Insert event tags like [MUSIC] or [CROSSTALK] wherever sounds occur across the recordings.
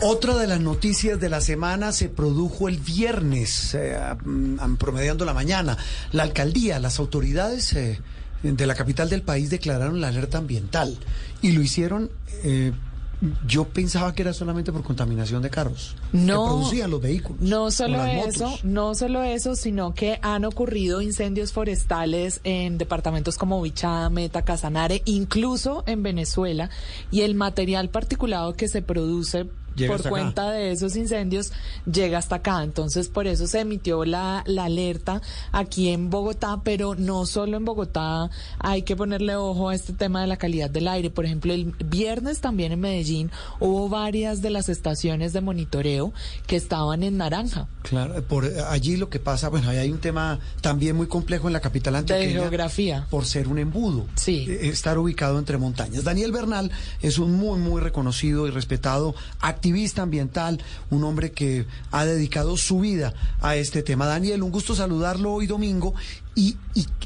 Otra de las noticias de la semana se produjo el viernes, eh, promediando la mañana. La alcaldía, las autoridades eh, de la capital del país declararon la alerta ambiental y lo hicieron eh, yo pensaba que era solamente por contaminación de carros no, que producían los vehículos. No solo eso, no solo eso, sino que han ocurrido incendios forestales en departamentos como Bichada, Meta, Casanare, incluso en Venezuela, y el material particulado que se produce por cuenta de esos incendios llega hasta acá. Entonces, por eso se emitió la, la alerta aquí en Bogotá, pero no solo en Bogotá hay que ponerle ojo a este tema de la calidad del aire. Por ejemplo, el viernes también en Medellín hubo varias de las estaciones de monitoreo que estaban en naranja. Claro, por allí lo que pasa, bueno, hay un tema también muy complejo en la capital antioqueña. De geografía. Por ser un embudo. Sí. Eh, estar ubicado entre montañas. Daniel Bernal es un muy, muy reconocido y respetado activista activista ambiental, un hombre que ha dedicado su vida a este tema. Daniel, un gusto saludarlo hoy domingo. Y,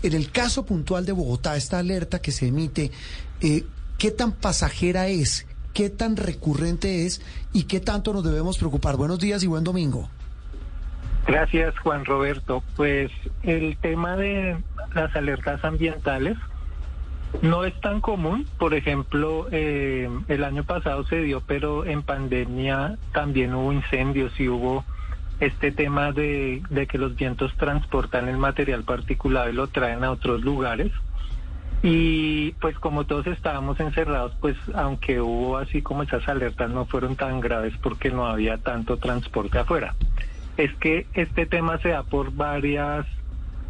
en el caso puntual de Bogotá, esta alerta que se emite, eh, ¿qué tan pasajera es? ¿Qué tan recurrente es? ¿Y qué tanto nos debemos preocupar? Buenos días y buen domingo. Gracias, Juan Roberto. Pues el tema de las alertas ambientales no es tan común, por ejemplo, eh, el año pasado se dio, pero en pandemia también hubo incendios y hubo este tema de, que los vientos transportan el material particulado y lo traen a otros lugares. Y pues como todos estábamos encerrados, pues aunque hubo así como esas alertas no fueron tan graves porque no había tanto transporte afuera. Es que este tema se da por varias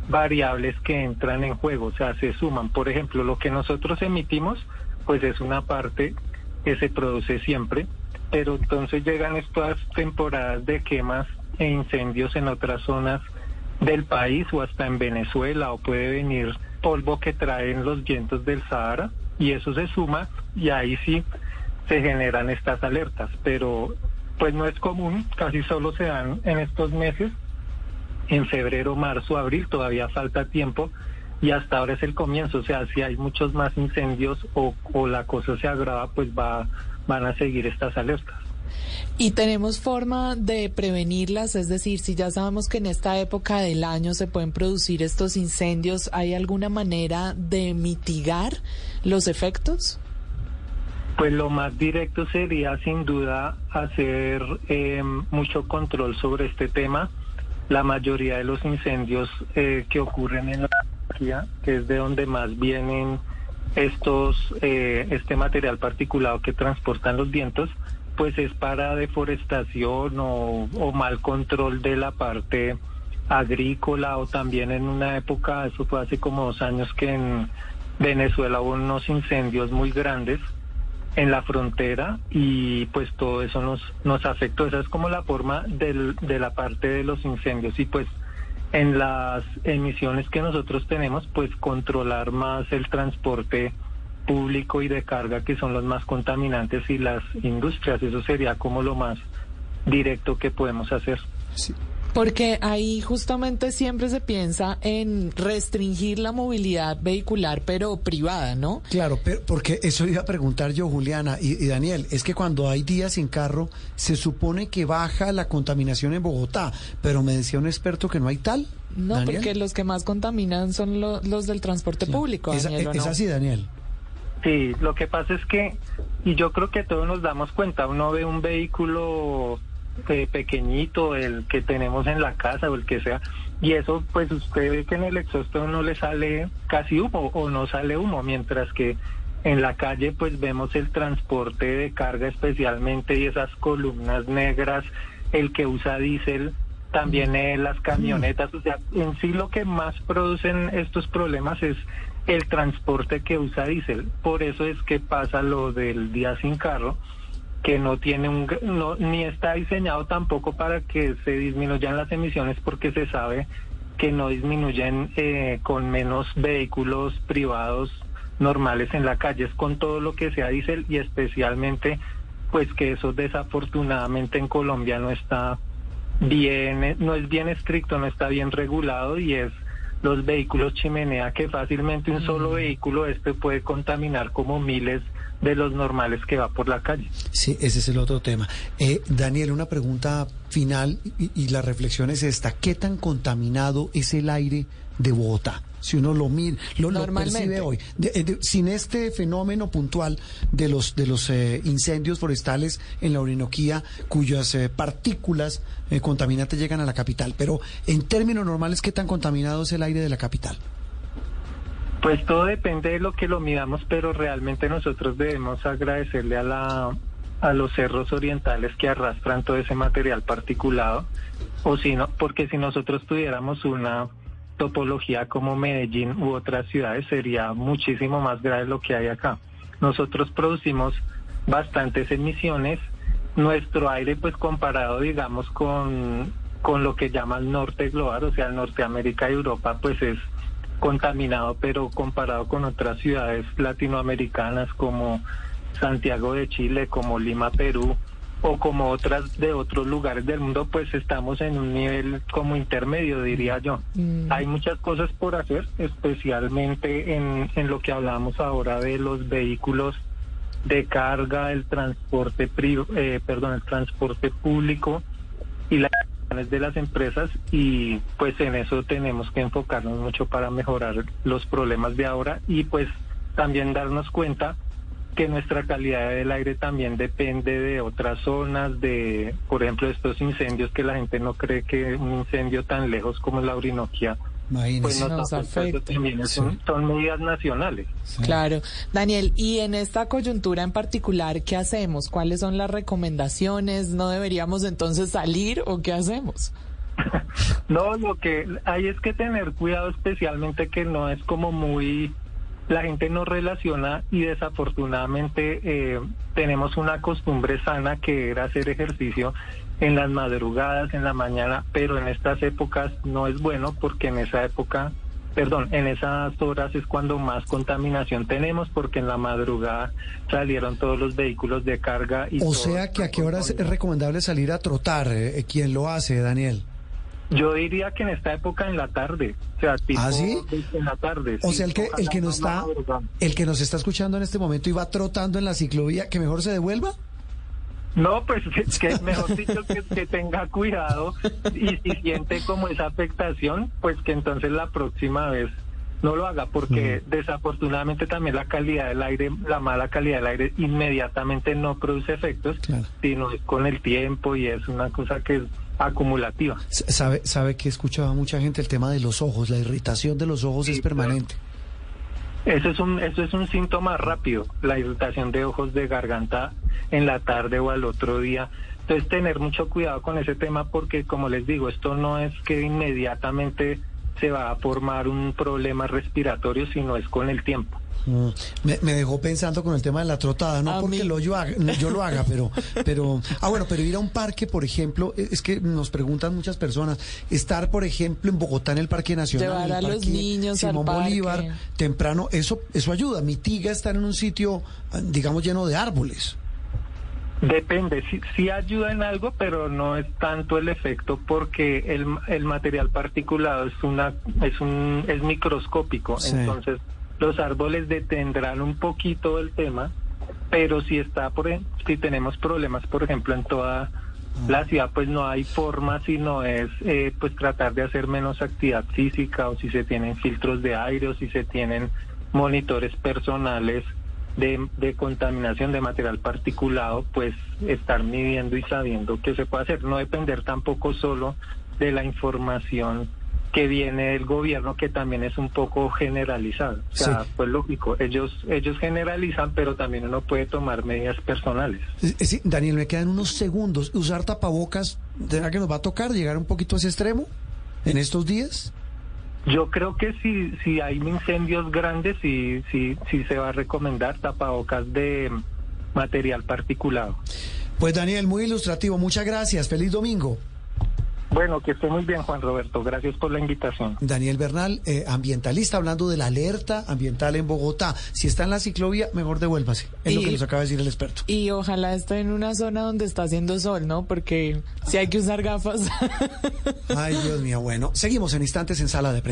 variables que entran en juego, o sea, se suman. Por ejemplo, lo que nosotros emitimos, pues es una parte que se produce siempre, pero entonces llegan estas temporadas de quemas e incendios en otras zonas del país o hasta en Venezuela o puede venir polvo que traen los vientos del Sahara y eso se suma y ahí sí se generan estas alertas, pero pues no es común, casi solo se dan en estos meses en febrero, marzo, abril, todavía falta tiempo y hasta ahora es el comienzo, o sea, si hay muchos más incendios o, la cosa se agrava, pues va, van a seguir estas alertas. ¿Y tenemos forma de prevenirlas? Es decir, si ya sabemos que en esta época del año se pueden producir estos incendios, ¿hay alguna manera de mitigar los efectos? Pues lo más directo sería sin duda hacer eh, mucho control sobre este tema la mayoría de los incendios eh, que ocurren en la energía, que es de donde más vienen estos eh, este material particulado que transportan los vientos, pues es para deforestación o, o, mal control de la parte agrícola o también en una época, eso fue hace como dos años que en Venezuela hubo unos incendios muy grandes en la frontera y pues todo eso nos, nos afectó. Esa es como la forma de la parte de los incendios y pues en las emisiones que nosotros tenemos pues controlar más el transporte público y de carga que son los más contaminantes y las industrias. Eso sería como lo más directo que podemos hacer. Sí. Porque ahí justamente siempre se piensa en restringir la movilidad vehicular, pero privada, ¿no? Claro, pero porque eso iba a preguntar yo, Juliana y, Daniel, es que cuando hay días sin carro, se supone que baja la contaminación en Bogotá, pero me decía un experto que no hay tal. No, porque los que más contaminan son los del transporte público. es, es así, Daniel. Sí, lo que pasa es que, y yo creo que todos nos damos cuenta, uno ve un vehículo eh, pequeñito, el que tenemos en la casa o el que sea, y eso pues usted ve que en el exhausto no le sale casi humo o no sale humo, mientras que en la calle pues vemos el transporte de carga especialmente y esas columnas negras, el que usa diésel, también eh, las camionetas, o sea, en sí lo que más producen estos problemas es el transporte que usa diésel. Por eso es que pasa lo del día sin carro, que no tiene un no, ni está diseñado tampoco para que se disminuyan las emisiones porque se sabe que no disminuyen eh, con menos vehículos privados normales en la calle, es con todo lo que sea diésel y especialmente pues que eso desafortunadamente en Colombia no está bien, no es bien estricto, no está bien regulado y es los vehículos chimenea que fácilmente un solo mm. vehículo este puede contaminar como miles de los normales que va por la calle. Sí, ese es el otro tema. Eh, Daniel, una pregunta final y, la reflexión es esta. ¿Qué tan contaminado es el aire de Bogotá? Si uno lo mira, lo, percibe hoy, eh, sin este fenómeno puntual de los de los eh, incendios forestales en la Orinoquía, cuyas partículas contaminantes llegan a la capital. Pero en términos normales, ¿qué tan contaminado es el aire de la capital? Pues todo depende de lo que lo midamos, pero realmente nosotros debemos agradecerle a la a los cerros orientales que arrastran todo ese material particulado, o si no, porque si nosotros tuviéramos una topología como Medellín u otras ciudades sería muchísimo más grave lo que hay acá. Nosotros producimos bastantes emisiones, nuestro aire pues comparado digamos con, con lo que llaman norte global, o sea, Norteamérica y Europa, pues es contaminado, pero comparado con otras ciudades latinoamericanas como Santiago de Chile, como Lima, Perú, o como otras de otros lugares del mundo, pues estamos en un nivel como intermedio, diría yo. Mm. Hay muchas cosas por hacer, especialmente en, en lo que hablamos ahora de los vehículos de carga, el transporte, eh, perdón, el transporte público y la de las empresas y pues en eso tenemos que enfocarnos mucho para mejorar los problemas de ahora y pues también darnos cuenta que nuestra calidad del aire también depende de otras zonas, de, por ejemplo, estos incendios que la gente no cree que un incendio tan lejos como la Orinoquia pues nos, afecta. son, medidas nacionales. Claro. Daniel, y en esta coyuntura en particular, ¿qué hacemos? ¿Cuáles son las recomendaciones? ¿No deberíamos entonces salir o qué hacemos? [LAUGHS] no, lo que hay es que tener cuidado especialmente que no es como muy la gente no relaciona y desafortunadamente eh, tenemos una costumbre sana que era hacer ejercicio en las madrugadas, en la mañana, pero en estas épocas no es bueno porque en esa época, perdón, en esas horas es cuando más contaminación tenemos porque en la madrugada salieron todos los vehículos de carga. Y o sea que a qué horas es recomendable salir a trotar, eh, ¿quién lo hace, Daniel? Yo diría que en esta época en la tarde, o sea, tipo ¿Ah, sí? en la tarde. O sea, el que el que nos está el que nos está escuchando en este momento y va trotando en la ciclovía, que mejor se devuelva. No, pues [LAUGHS] que, mejor dicho que, tenga cuidado y si siente como esa afectación, pues que entonces la próxima vez no lo haga porque mm. desafortunadamente también la calidad del aire, la mala calidad del aire inmediatamente no produce efectos, sino es con el tiempo y es una cosa que acumulativa. Sabe, sabe que escuchaba mucha gente el tema de los ojos, la irritación de los ojos es permanente. Eso es un eso es un síntoma rápido, la irritación de ojos de garganta en la tarde o al otro día. Entonces tener mucho cuidado con ese tema porque como les digo, esto no es que inmediatamente se va a formar un problema respiratorio, sino es con el tiempo. Mm. Me, dejó pensando con el tema de la trotada, no porque lo yo, haga, yo lo haga, [LAUGHS] pero, pero, ah bueno, pero ir a un parque, por ejemplo, e, es que nos preguntan muchas personas, estar, por ejemplo, en Bogotá en el Parque Nacional, Llevar a los niños Simón Bolívar, temprano, eso, eso ayuda, mitiga estar en un sitio, digamos, lleno de árboles. Depende, sí, ayuda en algo, pero no es tanto el efecto porque el, el material particulado es una es un es microscópico, entonces los árboles detendrán un poquito el tema, pero si está por si tenemos problemas, por ejemplo, en toda la ciudad, pues no hay forma, sino es eh, pues tratar de hacer menos actividad física o si se tienen filtros de aire o si se tienen monitores personales de, contaminación de material particulado, pues estar midiendo y sabiendo qué se puede hacer. No depender tampoco solo de la información que viene del gobierno, que también es un poco generalizado. O sea, pues lógico, ellos, ellos generalizan, pero también uno puede tomar medidas personales. Sí, Daniel, me quedan unos segundos. ¿Usar tapabocas, ¿será que nos va a tocar llegar un poquito a ese extremo en estos días? Yo creo que si, si hay incendios grandes, sí, sí, sí se va a recomendar tapabocas de material particulado. Pues Daniel, muy ilustrativo. Muchas gracias. Feliz domingo. Bueno, que esté muy bien, Juan Roberto. Gracias por la invitación. Daniel Bernal, eh, ambientalista, hablando de la alerta ambiental en Bogotá. Si está en la ciclovía, mejor devuélvase. Es lo que nos acaba de decir el experto. Y ojalá esté en una zona donde está haciendo sol, ¿no? Porque si hay que usar gafas. [LAUGHS] Ay, Dios mío. Bueno, seguimos en instantes en sala de prensa.